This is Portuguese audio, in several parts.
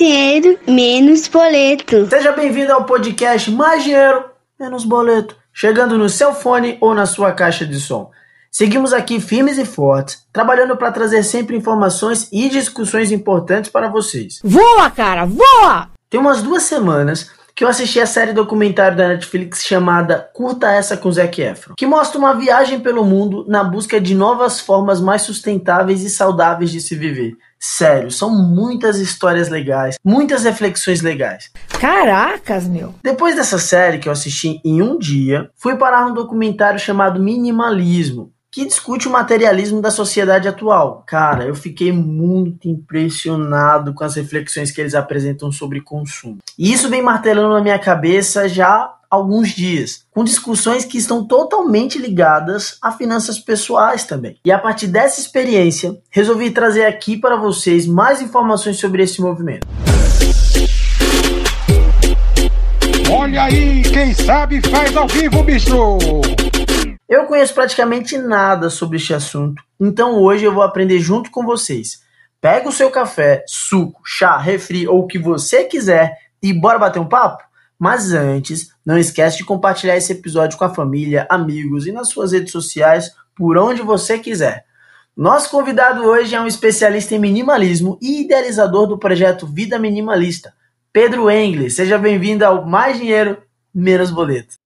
dinheiro, menos boleto. Seja bem-vindo ao podcast Mais Dinheiro, Menos Boleto, chegando no seu fone ou na sua caixa de som. Seguimos aqui firmes e fortes, trabalhando para trazer sempre informações e discussões importantes para vocês. Voa, cara, voa! Tem umas duas semanas que eu assisti a série documentário da Netflix chamada Curta Essa com Zac Efron, que mostra uma viagem pelo mundo na busca de novas formas mais sustentáveis e saudáveis de se viver. Sério, são muitas histórias legais, muitas reflexões legais. Caracas, meu. Depois dessa série que eu assisti em um dia, fui parar um documentário chamado Minimalismo, que discute o materialismo da sociedade atual. Cara, eu fiquei muito impressionado com as reflexões que eles apresentam sobre consumo. E isso vem martelando na minha cabeça já alguns dias, com discussões que estão totalmente ligadas a finanças pessoais também. E a partir dessa experiência, resolvi trazer aqui para vocês mais informações sobre esse movimento. Olha aí, quem sabe faz ao vivo, bicho! Eu conheço praticamente nada sobre este assunto, então hoje eu vou aprender junto com vocês. Pega o seu café, suco, chá, refri ou o que você quiser e bora bater um papo? Mas antes, não esquece de compartilhar esse episódio com a família, amigos e nas suas redes sociais, por onde você quiser. Nosso convidado hoje é um especialista em minimalismo e idealizador do projeto Vida Minimalista, Pedro Engler. Seja bem-vindo ao Mais Dinheiro, Menos Boleto.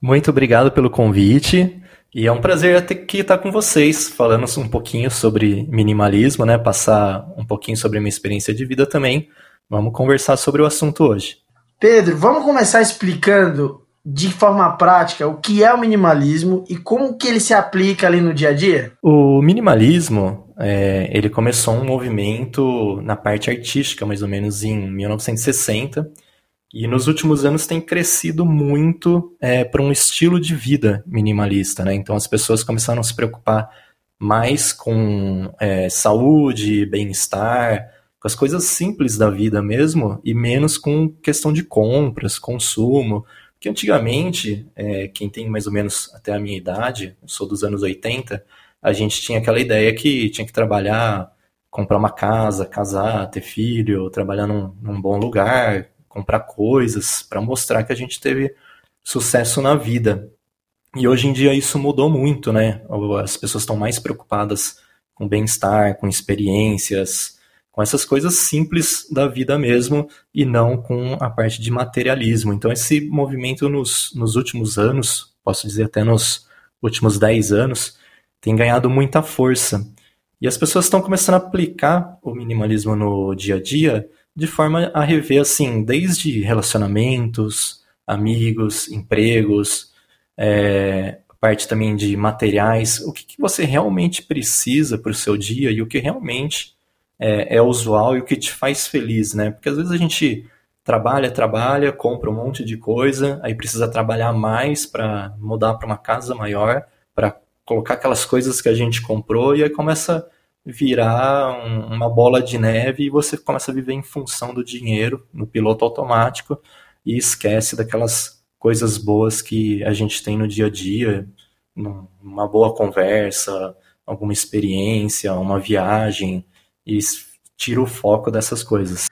Muito obrigado pelo convite. E é um prazer aqui estar com vocês, falando um pouquinho sobre minimalismo, né? Passar um pouquinho sobre a minha experiência de vida também. Vamos conversar sobre o assunto hoje. Pedro, vamos começar explicando de forma prática o que é o minimalismo e como que ele se aplica ali no dia a dia? O minimalismo, é, ele começou um movimento na parte artística, mais ou menos em 1960, e nos últimos anos tem crescido muito é, para um estilo de vida minimalista, né? Então as pessoas começaram a se preocupar mais com é, saúde, bem-estar, com as coisas simples da vida mesmo, e menos com questão de compras, consumo. Porque antigamente, é, quem tem mais ou menos até a minha idade, eu sou dos anos 80, a gente tinha aquela ideia que tinha que trabalhar, comprar uma casa, casar, ter filho, trabalhar num, num bom lugar, comprar coisas para mostrar que a gente teve sucesso na vida. E hoje em dia isso mudou muito, né? As pessoas estão mais preocupadas com bem-estar, com experiências, com essas coisas simples da vida mesmo e não com a parte de materialismo. Então esse movimento nos, nos últimos anos, posso dizer até nos últimos 10 anos, tem ganhado muita força. E as pessoas estão começando a aplicar o minimalismo no dia a dia de forma a rever, assim, desde relacionamentos, amigos, empregos, é, parte também de materiais, o que, que você realmente precisa para o seu dia e o que realmente é, é, usual e o que te faz feliz, né? Porque às vezes a gente trabalha, trabalha, compra um monte de coisa, aí precisa trabalhar mais para mudar para uma casa maior, para colocar aquelas coisas que a gente comprou e aí começa virar um, uma bola de neve e você começa a viver em função do dinheiro, no piloto automático, e esquece daquelas coisas boas que a gente tem no dia a dia, uma boa conversa, alguma experiência, uma viagem, e tira o foco dessas coisas.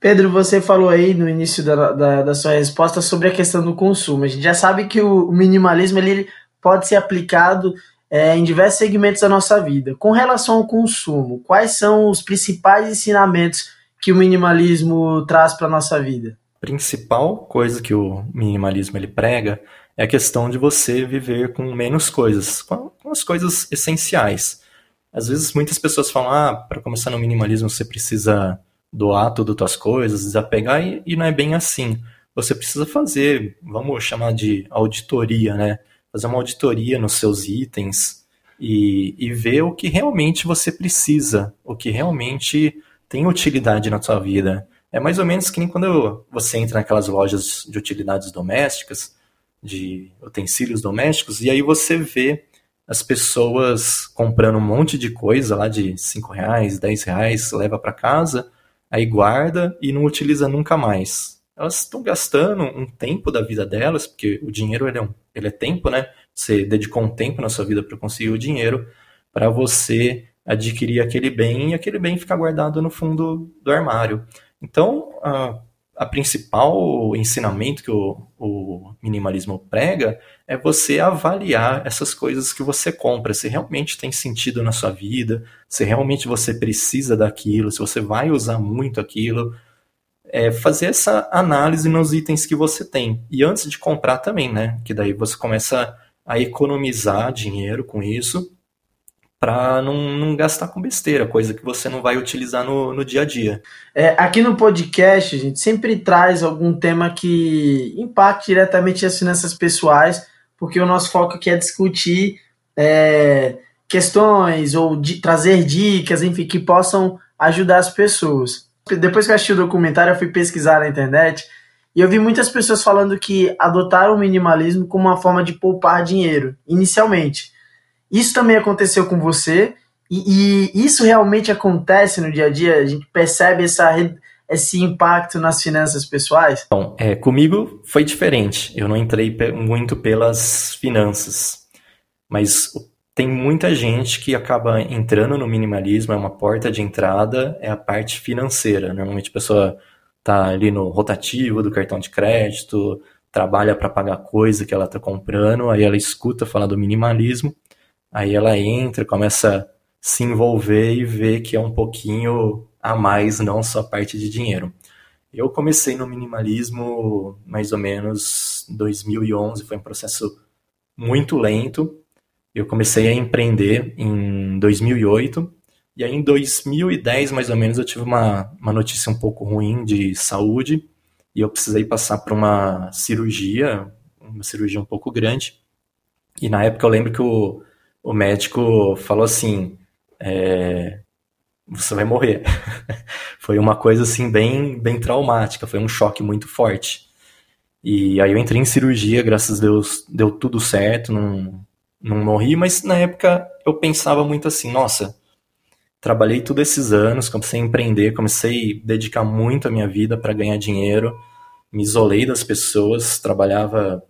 Pedro, você falou aí no início da, da, da, sua resposta sobre a questão do consumo. A gente já sabe que o minimalismo ele pode ser aplicado é, em diversos segmentos da nossa vida. Com relação ao consumo, quais são os principais ensinamentos que o minimalismo traz para a nossa vida? A principal coisa que o minimalismo ele prega é a questão de você viver com menos coisas, com as coisas essenciais. Às vezes muitas pessoas falam, ah, para começar no minimalismo você precisa doar tudo as tuas coisas, desapegar, e, e não é bem assim. Você precisa fazer, vamos chamar de auditoria, né? fazer uma auditoria nos seus itens e, e ver o que realmente você precisa, o que realmente tem utilidade na sua vida. É mais ou menos que nem quando você entra naquelas lojas de utilidades domésticas, de utensílios domésticos, e aí você vê as pessoas comprando um monte de coisa lá de 5 reais, 10 reais, leva para casa, aí guarda e não utiliza nunca mais elas estão gastando um tempo da vida delas, porque o dinheiro ele é, um, ele é tempo, né? Você dedicou um tempo na sua vida para conseguir o dinheiro, para você adquirir aquele bem e aquele bem ficar guardado no fundo do armário. Então, a, a principal ensinamento que o, o minimalismo prega é você avaliar essas coisas que você compra, se realmente tem sentido na sua vida, se realmente você precisa daquilo, se você vai usar muito aquilo, é fazer essa análise nos itens que você tem. E antes de comprar também, né? Que daí você começa a economizar dinheiro com isso para não, não, gastar com besteira, coisa que você não vai utilizar no, no dia a dia. É, aqui no podcast, a gente sempre traz algum tema que impacte diretamente as finanças pessoais, porque o nosso foco aqui é discutir é, questões ou trazer dicas, enfim, que possam ajudar as pessoas depois que eu assisti o documentário, eu fui pesquisar na internet e eu vi muitas pessoas falando que adotaram o minimalismo como uma forma de poupar dinheiro, inicialmente. Isso também aconteceu com você, e, e isso realmente acontece no dia a dia? A gente percebe essa, esse impacto nas finanças pessoais? Bom, é, comigo foi diferente. Eu não entrei muito pelas finanças. Mas tem muita gente que acaba entrando no minimalismo, é uma porta de entrada, é a parte financeira. Normalmente a pessoa está ali no rotativo do cartão de crédito, trabalha para pagar coisa que ela está comprando, aí ela escuta falar do minimalismo, aí ela entra, começa a se envolver e vê que é um pouquinho a mais, não só parte de dinheiro. Eu comecei no minimalismo mais ou menos 2011, foi um processo muito lento, eu comecei a empreender em 2008 e aí em 2010 mais ou menos eu tive uma, uma notícia um pouco ruim de saúde e eu precisei passar por uma cirurgia, uma cirurgia um pouco grande. E na época eu lembro que o, o médico falou assim, é, você vai morrer. foi uma coisa assim bem, bem traumática, foi um choque muito forte. E aí eu entrei em cirurgia, graças a Deus deu tudo certo, não, não morri, mas na época eu pensava muito assim, nossa, trabalhei todos esses anos, comecei a empreender, comecei a dedicar muito a minha vida para ganhar dinheiro, me isolei das pessoas, trabalhava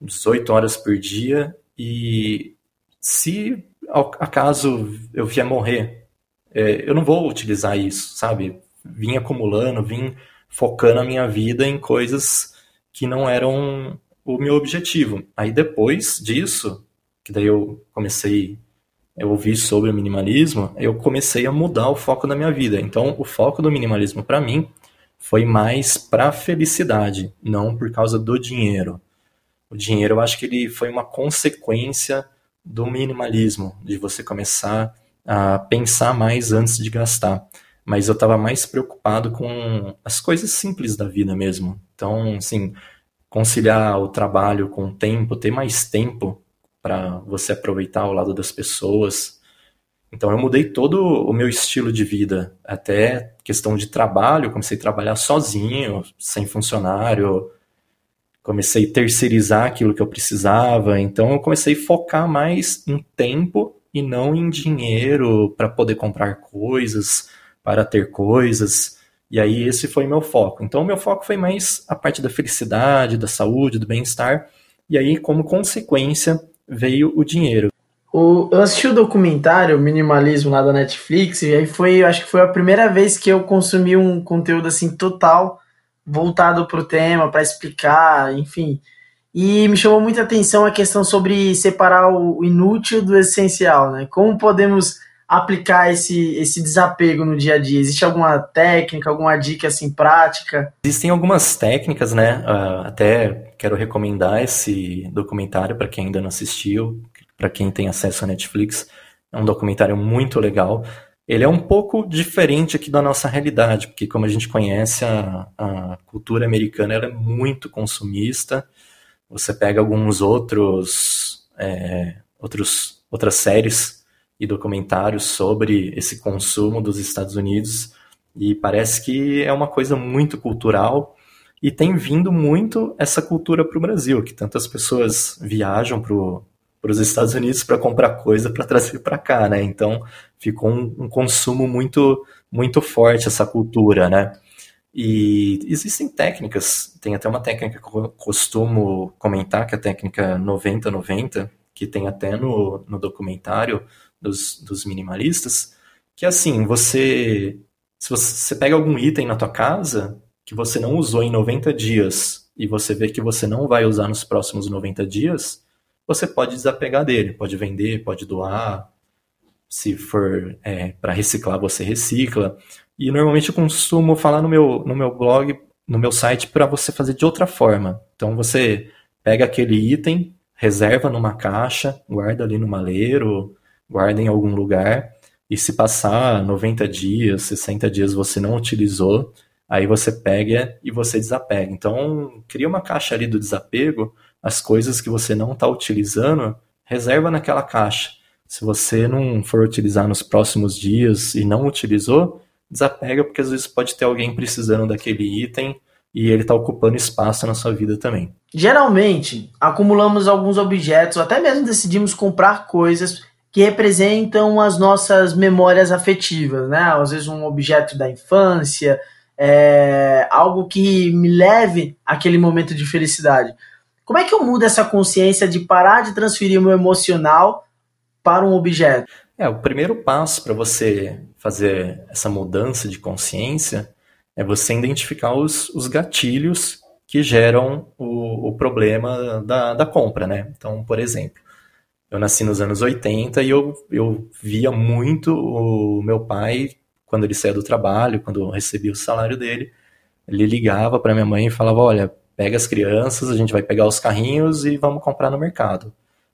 18 horas por dia e se acaso eu vier morrer, é, eu não vou utilizar isso, sabe? Vim acumulando, vim focando a minha vida em coisas que não eram o meu objetivo. Aí depois disso, que daí eu comecei a ouvir sobre o minimalismo, eu comecei a mudar o foco da minha vida. Então, o foco do minimalismo para mim foi mais para felicidade, não por causa do dinheiro. O dinheiro, eu acho que ele foi uma consequência do minimalismo, de você começar a pensar mais antes de gastar. Mas eu estava mais preocupado com as coisas simples da vida mesmo. Então, assim, conciliar o trabalho com o tempo, ter mais tempo para você aproveitar ao lado das pessoas. Então eu mudei todo o meu estilo de vida, até questão de trabalho, comecei a trabalhar sozinho, sem funcionário, comecei a terceirizar aquilo que eu precisava, então eu comecei a focar mais em tempo e não em dinheiro para poder comprar coisas, para ter coisas. E aí esse foi meu foco. Então o meu foco foi mais a parte da felicidade, da saúde, do bem-estar. E aí, como consequência, veio o dinheiro. O, eu assisti o documentário Minimalismo lá da Netflix, e aí foi, acho que foi a primeira vez que eu consumi um conteúdo assim total voltado para o tema, para explicar, enfim. E me chamou muita atenção a questão sobre separar o inútil do essencial, né? Como podemos aplicar esse, esse desapego no dia a dia? Existe alguma técnica, alguma dica assim prática? Existem algumas técnicas, né? Uh, até quero recomendar esse documentário para quem ainda não assistiu, para quem tem acesso à Netflix. É um documentário muito legal. Ele é um pouco diferente aqui da nossa realidade, porque como a gente conhece, a, a cultura americana é muito consumista. Você pega alguns outros, é, outros outras séries e documentários sobre esse consumo dos Estados Unidos e parece que é uma coisa muito cultural e tem vindo muito essa cultura para o Brasil, que tantas pessoas viajam para os Estados Unidos para comprar coisa para trazer para cá, né? Então ficou um, um, consumo muito muito forte essa cultura, né? E existem técnicas, tem até uma técnica que eu costumo comentar, que é a técnica 90-90, que tem até no, no documentário, dos, dos minimalistas, que assim, você se você pega algum item na tua casa que você não usou em 90 dias e você vê que você não vai usar nos próximos 90 dias, você pode desapegar dele, pode vender, pode doar. Se for é, para reciclar, você recicla. E normalmente eu costumo falar no meu, no meu blog, no meu site, para você fazer de outra forma. Então você pega aquele item, reserva numa caixa, guarda ali no maleiro, guarda em algum lugar. E se passar 90 dias, 60 dias você não utilizou, aí você pega e você desapega. Então, cria uma caixa ali do desapego, as coisas que você não está utilizando, reserva naquela caixa. Se você não for utilizar nos próximos dias e não utilizou, desapega, porque às vezes pode ter alguém precisando daquele item e ele está ocupando espaço na sua vida também. Geralmente, acumulamos alguns objetos, até mesmo decidimos comprar coisas que representam as nossas memórias afetivas, né? Às vezes um objeto da infância, é, algo que me leve àquele momento de felicidade. Como é que eu mudo essa consciência de parar de transferir o meu emocional para um objeto? É, o primeiro passo para você fazer essa mudança de consciência é você identificar os, os gatilhos que geram o, o problema da, da compra, né? Então, por exemplo, eu nasci nos anos 80 e eu, eu via muito o meu pai, quando ele saía do trabalho, quando recebia o salário dele, ele ligava para minha mãe e falava: Olha, pega as crianças, a gente vai pegar os carrinhos e vamos comprar no mercado.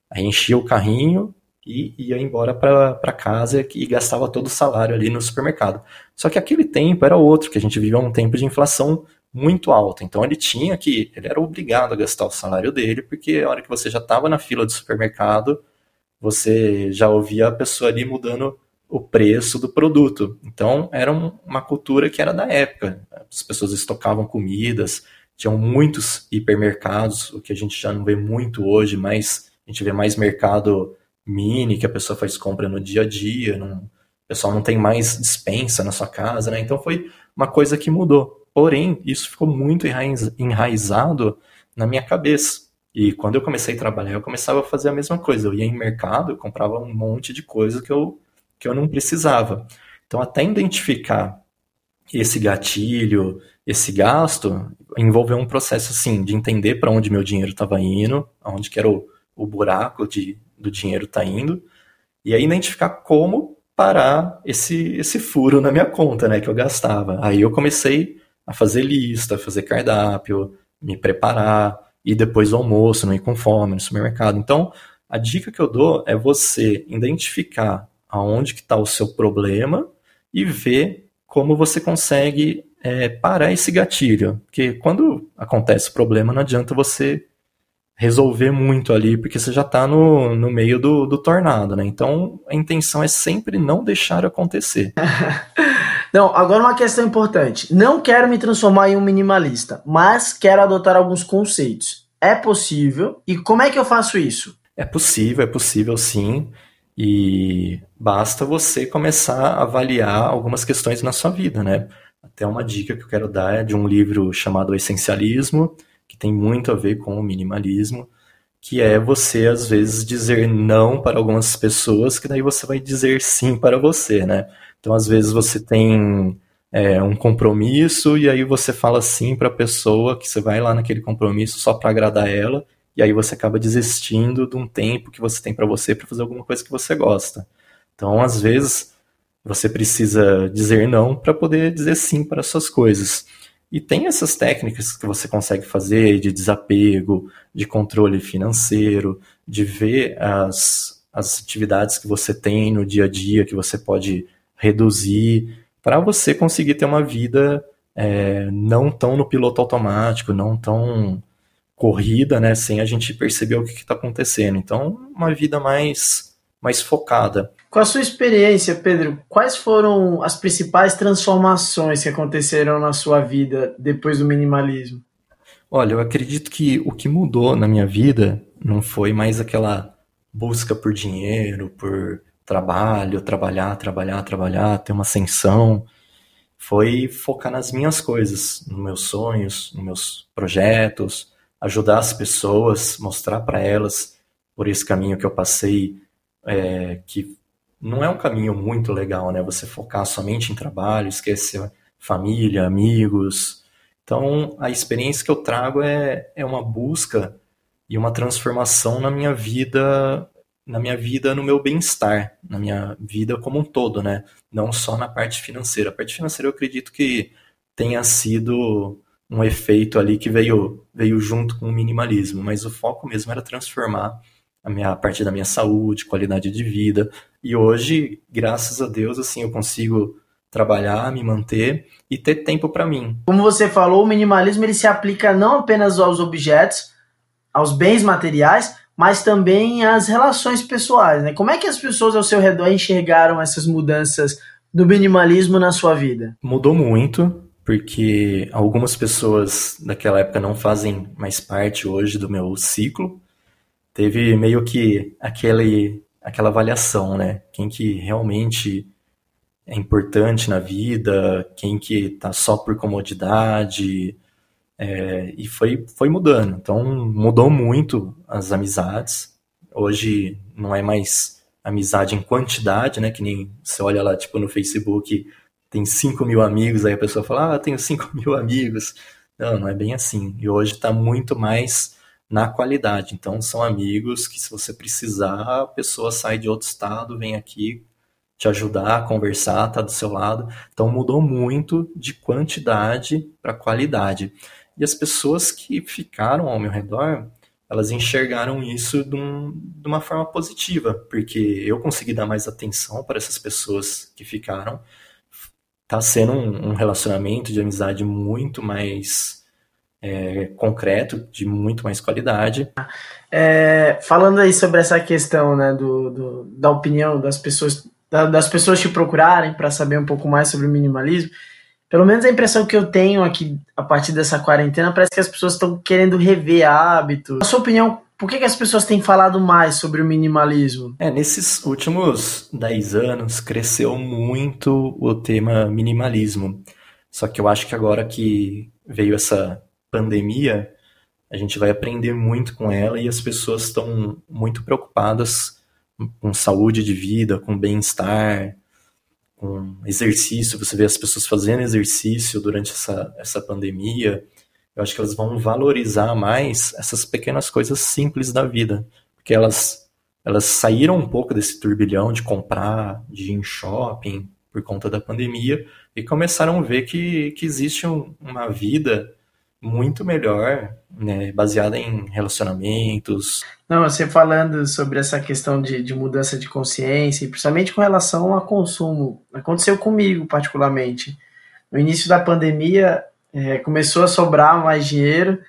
Aí enchia o carrinho e ia embora para casa e gastava todo o salário ali no supermercado. Só que aquele tempo era outro, que a gente vivia um tempo de inflação muito alta. Então ele tinha que, ele era obrigado a gastar o salário dele, porque a hora que você já estava na fila do supermercado, você já ouvia a pessoa ali mudando o preço do produto. Então era uma cultura que era da época. As pessoas estocavam comidas, tinham muitos hipermercados, o que a gente já não vê muito hoje, mas a gente vê mais mercado mini, que a pessoa faz compra no dia a dia, não, o pessoal não tem mais dispensa na sua casa, né? Então foi uma coisa que mudou. Porém, isso ficou muito enraizado na minha cabeça. E quando eu comecei a trabalhar, eu começava a fazer a mesma coisa. Eu ia em mercado, comprava um monte de coisa que eu, que eu não precisava. Então, até identificar esse gatilho, esse gasto, envolveu um processo assim de entender para onde meu dinheiro estava indo, aonde que era o, o buraco de, do dinheiro tá indo, e aí identificar como parar esse, esse furo na minha conta, né, que eu gastava. Aí eu comecei a fazer lista, fazer cardápio, me preparar, e depois do almoço, não ir com fome no supermercado. Então, a dica que eu dou é você identificar aonde que está o seu problema e ver como você consegue é, parar esse gatilho. Porque quando acontece o problema, não adianta você resolver muito ali, porque você já está no, no meio do, do tornado, né? Então a intenção é sempre não deixar acontecer. não, agora uma questão importante. Não quero me transformar em um minimalista, mas quero adotar alguns conceitos. É possível? E como é que eu faço isso? É possível, é possível sim. E basta você começar a avaliar algumas questões na sua vida, né? Até uma dica que eu quero dar é de um livro chamado Essencialismo, que tem muito a ver com o minimalismo, que é você, às vezes, dizer não para algumas pessoas, que daí você vai dizer sim para você, né? Então, às vezes, você tem é, um compromisso e aí você fala sim para a pessoa que você vai lá naquele compromisso só para agradar ela, e aí você acaba desistindo de um tempo que você tem para você para fazer alguma coisa que você gosta. Então, às vezes, você precisa dizer não para poder dizer sim para as suas coisas. E tem essas técnicas que você consegue fazer de desapego, de controle financeiro, de ver as, as atividades que você tem no dia a dia que você pode reduzir, para você conseguir ter uma vida é, não tão no piloto automático, não tão corrida, né, sem a gente perceber o que está acontecendo. Então, uma vida mais, mais focada. Com a sua experiência, Pedro, quais foram as principais transformações que aconteceram na sua vida depois do minimalismo? Olha, eu acredito que o que mudou na minha vida não foi mais aquela busca por dinheiro, por trabalho, trabalhar, trabalhar, trabalhar, ter uma ascensão. Foi focar nas minhas coisas, nos meus sonhos, nos meus projetos, ajudar as pessoas, mostrar para elas por esse caminho que eu passei, é, que não é um caminho muito legal, né? Você focar somente em trabalho, esquecer família, amigos. Então, a experiência que eu trago é, é uma busca e uma transformação na minha vida, na minha vida, no meu bem-estar, na minha vida como um todo, né? Não só na parte financeira. A parte financeira eu acredito que tenha sido um efeito ali que veio, veio junto com o minimalismo, mas o foco mesmo era transformar a minha a parte da minha saúde, qualidade de vida. E hoje, graças a Deus, assim, eu consigo trabalhar, me manter e ter tempo para mim. Como você falou, o minimalismo ele se aplica não apenas aos objetos, aos bens materiais, mas também às relações pessoais, né? Como é que as pessoas ao seu redor enxergaram essas mudanças do minimalismo na sua vida? Mudou muito porque algumas pessoas daquela época não fazem mais parte hoje do meu ciclo. Teve meio que aquele, aquela avaliação, né? Quem que realmente é importante na vida, quem que tá só por comodidade, é, e foi, foi mudando. Então mudou muito as amizades. Hoje não é mais amizade em quantidade, né? Que nem você olha lá, tipo, no Facebook, tem 5 mil amigos, aí a pessoa fala, ah, tenho 5 mil amigos. Não, não é bem assim. E hoje está muito mais na qualidade. Então, são amigos que, se você precisar, a pessoa sai de outro estado, vem aqui te ajudar, conversar, tá do seu lado. Então, mudou muito de quantidade para qualidade. E as pessoas que ficaram ao meu redor, elas enxergaram isso de, um, de uma forma positiva, porque eu consegui dar mais atenção para essas pessoas que ficaram tá sendo um, um relacionamento de amizade muito mais é, concreto, de muito mais qualidade. É, falando aí sobre essa questão né, do, do da opinião das pessoas, da, das pessoas te procurarem para saber um pouco mais sobre o minimalismo, pelo menos a impressão que eu tenho aqui a partir dessa quarentena parece que as pessoas estão querendo rever hábitos. Na sua opinião, por que, que as pessoas têm falado mais sobre o minimalismo? É, nesses últimos 10 anos cresceu muito o tema minimalismo. Só que eu acho que agora que veio essa pandemia, a gente vai aprender muito com ela e as pessoas estão muito preocupadas com saúde de vida, com bem-estar, com exercício. Você vê as pessoas fazendo exercício durante essa, essa pandemia eu acho que elas vão valorizar mais essas pequenas coisas simples da vida, porque elas elas saíram um pouco desse turbilhão de comprar, de ir em shopping por conta da pandemia e começaram a ver que, que existe um, uma vida muito melhor, né, baseada em relacionamentos. Não, você falando sobre essa questão de, de mudança de consciência, e principalmente com relação a consumo, aconteceu comigo particularmente. No início da pandemia, é, começou a sobrar mais dinheiro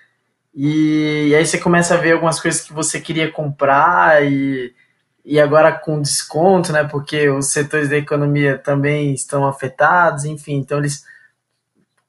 e, e, aí você começa a ver algumas coisas que você queria comprar e, e agora com desconto, né? Porque os setores da economia também estão afetados, enfim, então eles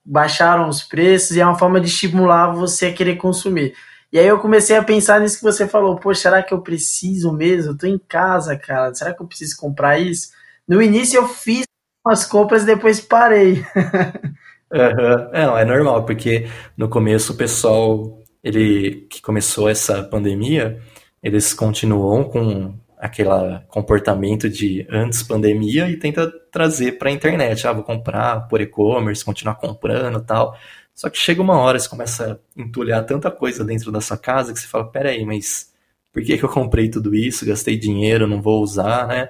baixaram os preços e é uma forma de estimular você a querer consumir. E aí eu comecei a pensar nisso que você falou, pô, será que eu preciso mesmo? Eu tô em casa, cara, será que eu preciso comprar isso? No início eu fiz umas compras e depois parei. Uhum. Não, é normal, porque no começo o pessoal, ele que começou essa pandemia, eles continuam com aquele comportamento de antes pandemia e tenta trazer para a internet. Ah, vou comprar por e-commerce, continuar comprando tal. Só que chega uma hora, você começa a entulhar tanta coisa dentro da sua casa que você fala, peraí, mas por que, que eu comprei tudo isso? Gastei dinheiro, não vou usar, né?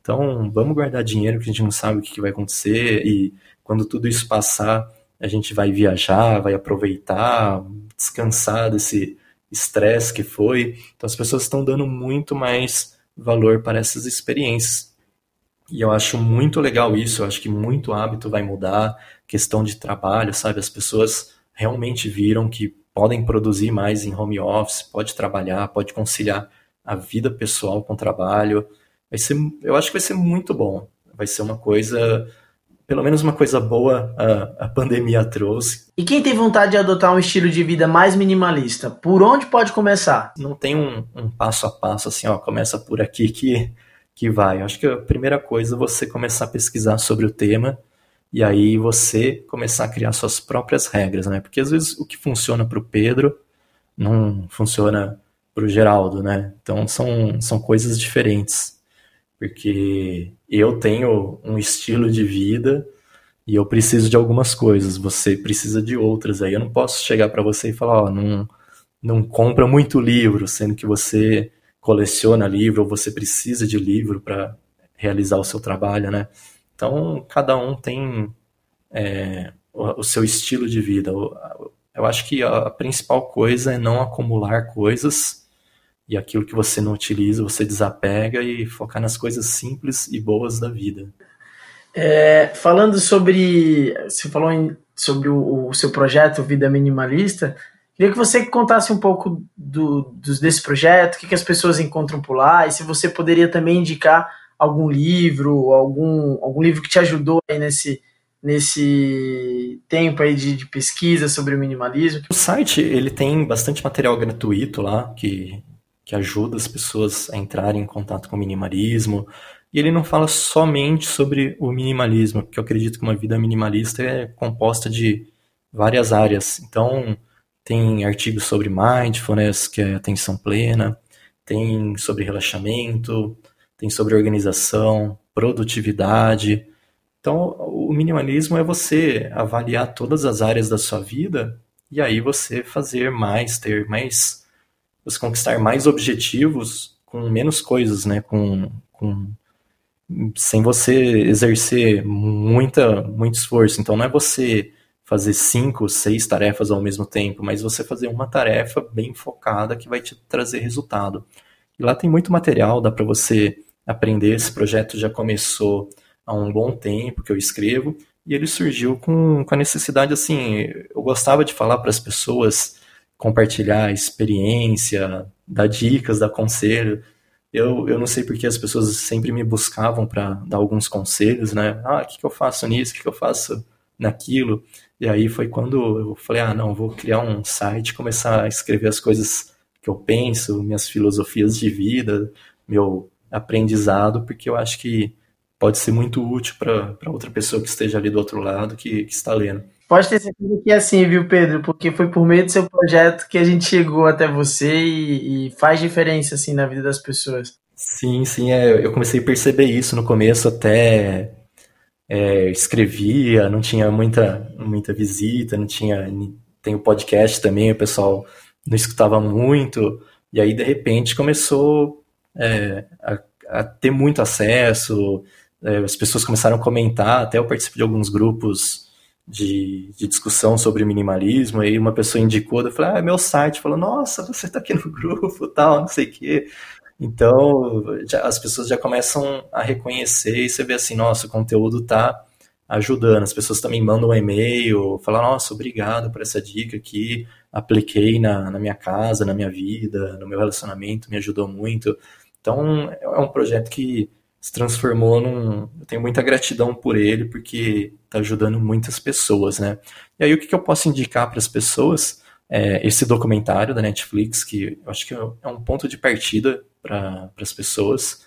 Então, vamos guardar dinheiro que a gente não sabe o que, que vai acontecer e quando tudo isso passar, a gente vai viajar, vai aproveitar, descansar desse estresse que foi. Então as pessoas estão dando muito mais valor para essas experiências. E eu acho muito legal isso, eu acho que muito hábito vai mudar, questão de trabalho, sabe? As pessoas realmente viram que podem produzir mais em home office, pode trabalhar, pode conciliar a vida pessoal com o trabalho. Vai ser, eu acho que vai ser muito bom. Vai ser uma coisa pelo menos uma coisa boa a, a pandemia trouxe. E quem tem vontade de adotar um estilo de vida mais minimalista, por onde pode começar? Não tem um, um passo a passo assim, ó, começa por aqui que, que vai. acho que a primeira coisa é você começar a pesquisar sobre o tema e aí você começar a criar suas próprias regras, né? Porque às vezes o que funciona para o Pedro não funciona para o Geraldo, né? Então são, são coisas diferentes. Porque eu tenho um estilo de vida e eu preciso de algumas coisas, você precisa de outras. Aí eu não posso chegar para você e falar, ó, não, não compra muito livro, sendo que você coleciona livro ou você precisa de livro para realizar o seu trabalho, né? Então, cada um tem é, o, o, seu estilo de vida. Eu, eu acho que a principal coisa é não acumular coisas e aquilo que você não utiliza, você desapega e focar nas coisas simples e boas da vida. É, falando sobre. Você falou em, sobre o, o, seu projeto Vida Minimalista. Queria que você contasse um pouco do, do, desse projeto, o que, que as pessoas encontram por lá, e se você poderia também indicar algum livro, algum, algum livro que te ajudou aí nesse, nesse tempo aí de, de, pesquisa sobre o minimalismo. O site ele tem bastante material gratuito lá que, que ajuda as pessoas a entrarem em contato com o minimalismo. E ele não fala somente sobre o minimalismo, porque eu acredito que uma vida minimalista é composta de várias áreas. Então, tem artigos sobre mindfulness, que é atenção plena, tem sobre relaxamento, tem sobre organização, produtividade. Então, o minimalismo é você avaliar todas as áreas da sua vida e aí você fazer mais, ter mais, você conquistar mais objetivos com menos coisas, né? Com, com sem você exercer muita, muito esforço. Então, não é você fazer cinco, seis tarefas ao mesmo tempo, mas você fazer uma tarefa bem focada que vai te trazer resultado. E lá tem muito material, dá para você aprender. Esse projeto já começou há um bom tempo que eu escrevo e ele surgiu com, com a necessidade assim. Eu gostava de falar para as pessoas, compartilhar experiência, dar dicas, dar conselho. Eu, eu não sei porque as pessoas sempre me buscavam para dar alguns conselhos, né? Ah, o que, que eu faço nisso? O que, que eu faço naquilo? E aí foi quando eu falei, ah, não, vou criar um site, começar a escrever as coisas que eu penso, minhas filosofias de vida, meu aprendizado, porque eu acho que pode ser muito útil para outra pessoa que esteja ali do outro lado, que, que está lendo. Pode ter certeza que é assim, viu, Pedro? Porque foi por meio do seu projeto que a gente chegou até você e, e faz diferença, assim, na vida das pessoas. Sim, sim, é, eu comecei a perceber isso no começo, até é, escrevia, não tinha muita, muita visita, não tinha. Tem o podcast também, o pessoal não escutava muito, e aí de repente começou é, a, a, ter muito acesso, é, as pessoas começaram a comentar, até eu participo de alguns grupos de, de discussão sobre minimalismo, aí uma pessoa indicou, eu falei, ah, é meu site, falou, nossa, você está aqui no grupo, tal, não sei o quê. Então, já, as pessoas já começam a reconhecer e você vê assim, nossa, o conteúdo está ajudando. As pessoas também mandam um e-mail, falam, nossa, obrigado por essa dica aqui, apliquei na, na minha casa, na minha vida, no meu relacionamento, me ajudou muito. Então, é um projeto que se transformou num. Eu tenho muita gratidão por ele, porque está ajudando muitas pessoas, né? E aí, o que, que eu posso indicar para as pessoas? É esse documentário da Netflix, que eu acho que é um ponto de partida para as pessoas.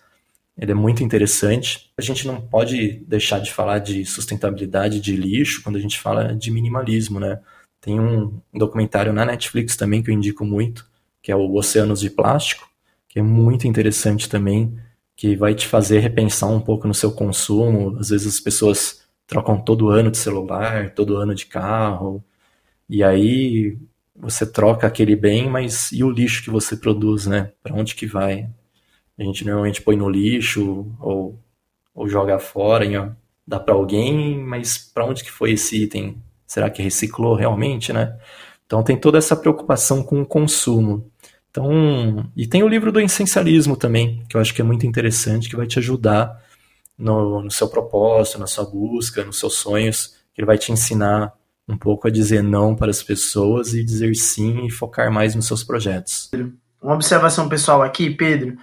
Ele é muito interessante. A gente não pode deixar de falar de sustentabilidade de lixo quando a gente fala de minimalismo, né? Tem um documentário na Netflix também que eu indico muito, que é o Oceanos de Plástico, que é muito interessante também, que vai te fazer repensar um pouco no seu consumo. Às vezes as pessoas trocam todo ano de celular, todo ano de carro, e aí você troca aquele bem, mas e o lixo que você produz, né? Para onde que vai? A gente normalmente põe no lixo ou, ou joga fora, hein, dá para alguém, mas para onde que foi esse item? Será que reciclou realmente, né? Então tem toda essa preocupação com o consumo. Então, e tem o livro do essencialismo também, que eu acho que é muito interessante, que vai te ajudar no, no seu propósito, na sua busca, nos seus sonhos, que ele vai te ensinar um pouco a dizer não para as pessoas e dizer sim e focar mais nos seus projetos. Uma observação pessoal aqui, Pedro.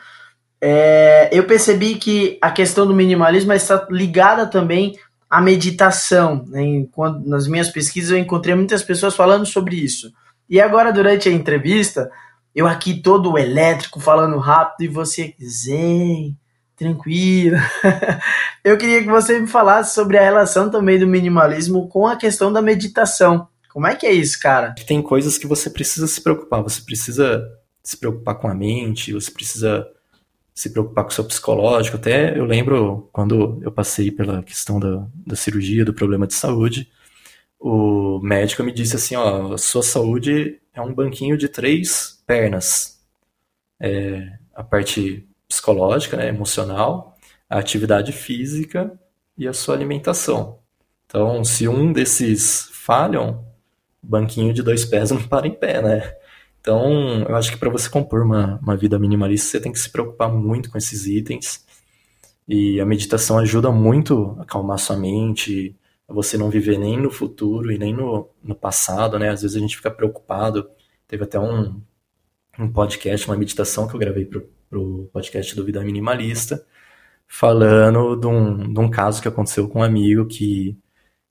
É, eu percebi que a questão do minimalismo está ligada também à meditação. Né? Quando, nas minhas pesquisas eu encontrei muitas pessoas falando sobre isso. E agora, durante a entrevista, eu aqui todo elétrico, falando rápido, e você zen, tranquilo. eu queria que você me falasse sobre a relação também do minimalismo com a questão da meditação. Como é que é isso, cara? Tem coisas que você precisa se preocupar. Você precisa se preocupar com a mente, você precisa se preocupar com o seu psicológico. Até eu lembro quando eu passei pela questão da, da cirurgia, do problema de saúde, o médico me disse assim, ó, a sua saúde é um banquinho de três pernas. É, a parte psicológica, né, emocional, a atividade física e a sua alimentação. Então, se um desses falham, banquinho de dois pés não para em pé, né? Então, eu acho que para você compor uma, uma vida minimalista, você tem que se preocupar muito com esses itens. E a meditação ajuda muito a acalmar sua mente, a você não viver nem no futuro e nem no, no passado, né? Às vezes a gente fica preocupado. Teve até um, um podcast, uma meditação que eu gravei pro, pro podcast do Vida Minimalista, falando de um, de um caso que aconteceu com um amigo que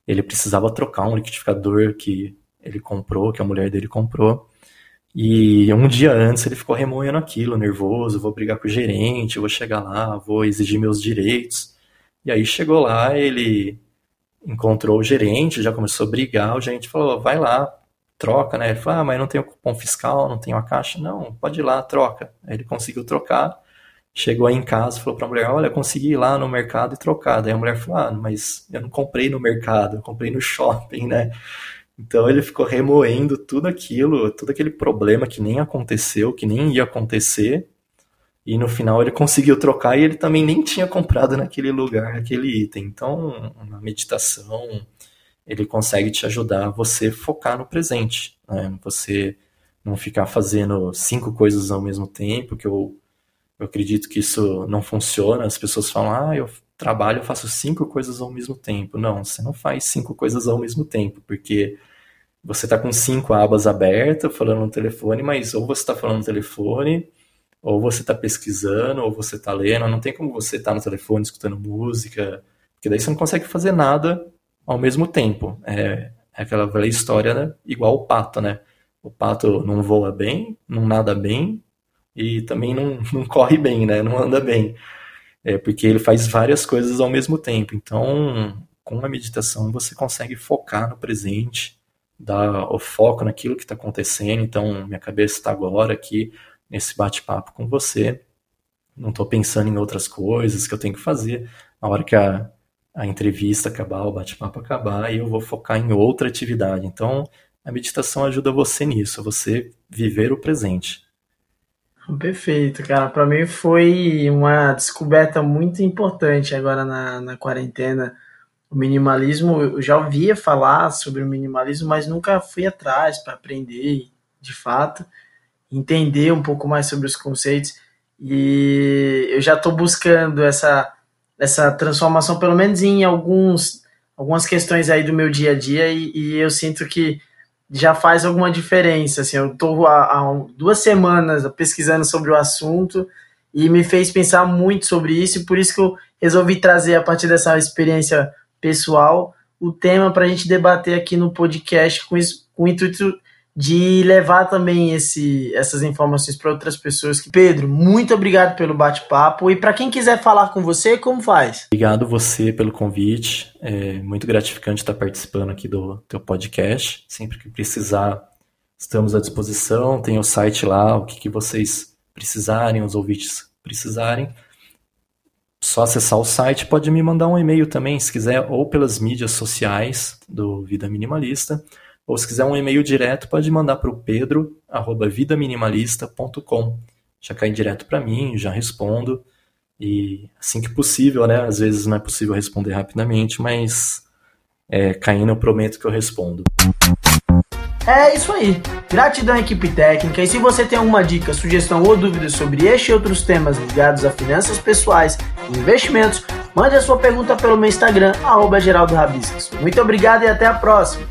ele precisava trocar um liquidificador que ele comprou, que a mulher dele comprou. E um dia antes ele ficou remoendo aquilo, nervoso, vou brigar com o gerente, vou chegar lá, vou exigir meus direitos. E aí chegou lá, ele encontrou o gerente, já começou a brigar, o gerente falou, vai lá, troca, né? Ele falou, ah, mas não tenho cupom fiscal, não tenho a caixa. Não, pode ir lá, troca. Aí ele conseguiu trocar, chegou aí em casa, falou pra mulher, olha, consegui ir lá no mercado e trocar. Daí a mulher falou, ah, mas eu não comprei no mercado, eu comprei no shopping, né? Então ele ficou remoendo tudo aquilo, todo aquele problema que nem aconteceu, que nem ia acontecer. E no final ele conseguiu trocar e ele também nem tinha comprado naquele lugar aquele item. Então, na meditação, ele consegue te ajudar a você focar no presente, né? Você não ficar fazendo cinco coisas ao mesmo tempo, que eu, eu acredito que isso não funciona. As pessoas falam, ah, eu trabalho, eu faço cinco coisas ao mesmo tempo. Não, você não faz cinco coisas ao mesmo tempo, porque você está com cinco abas abertas, falando no telefone, mas ou você está falando no telefone, ou você está pesquisando, ou você está lendo. Não tem como você estar tá no telefone escutando música, porque daí você não consegue fazer nada ao mesmo tempo. É, é aquela velha história, né? igual o pato, né? O pato não voa bem, não nada bem, e também não, não corre bem, né? Não anda bem é porque ele faz várias coisas ao mesmo tempo. Então, com a meditação, você consegue focar no presente, dar o foco naquilo que está acontecendo. Então, minha cabeça está agora aqui nesse bate-papo com você. Não estou pensando em outras coisas que eu tenho que fazer. Na hora que a, a entrevista acabar, o bate-papo acabar, e eu vou focar em outra atividade. Então, a meditação ajuda você nisso, você viver o presente. Perfeito, cara. Para mim foi uma descoberta muito importante agora na, na quarentena. O minimalismo, eu já ouvia falar sobre o minimalismo, mas nunca fui atrás para aprender, de fato, entender um pouco mais sobre os conceitos. E eu já estou buscando essa, essa transformação, pelo menos em alguns, algumas questões aí do meu dia a dia, e, e eu sinto que já faz alguma diferença. Assim, eu estou há, há, duas semanas pesquisando sobre o assunto e me fez pensar muito sobre isso, e por isso que eu resolvi trazer, a partir dessa experiência pessoal, o tema para a gente debater aqui no podcast com, isso, com o intuito de levar também esse, essas informações para outras pessoas. Pedro, muito obrigado pelo bate-papo. E para quem quiser falar com você, como faz? Obrigado você pelo convite. É muito gratificante estar participando aqui do teu podcast. Sempre que precisar, estamos à disposição. Tem o site lá, o que, que vocês precisarem, os ouvintes precisarem. Só acessar o site, pode me mandar um e-mail também, se quiser, ou pelas mídias sociais do Vida Minimalista ou se quiser um e-mail direto, pode mandar para o pedro@vidaminimalista.com. Já cai direto para mim, já respondo. E assim que possível, né? Às vezes não é possível responder rapidamente, mas é, caindo eu prometo que eu respondo. É isso aí. Gratidão equipe técnica. E se você tem alguma dica, sugestão ou dúvida sobre este e outros temas ligados a finanças pessoais e investimentos, mande a sua pergunta pelo meu Instagram, arroba Muito obrigado e até a próxima.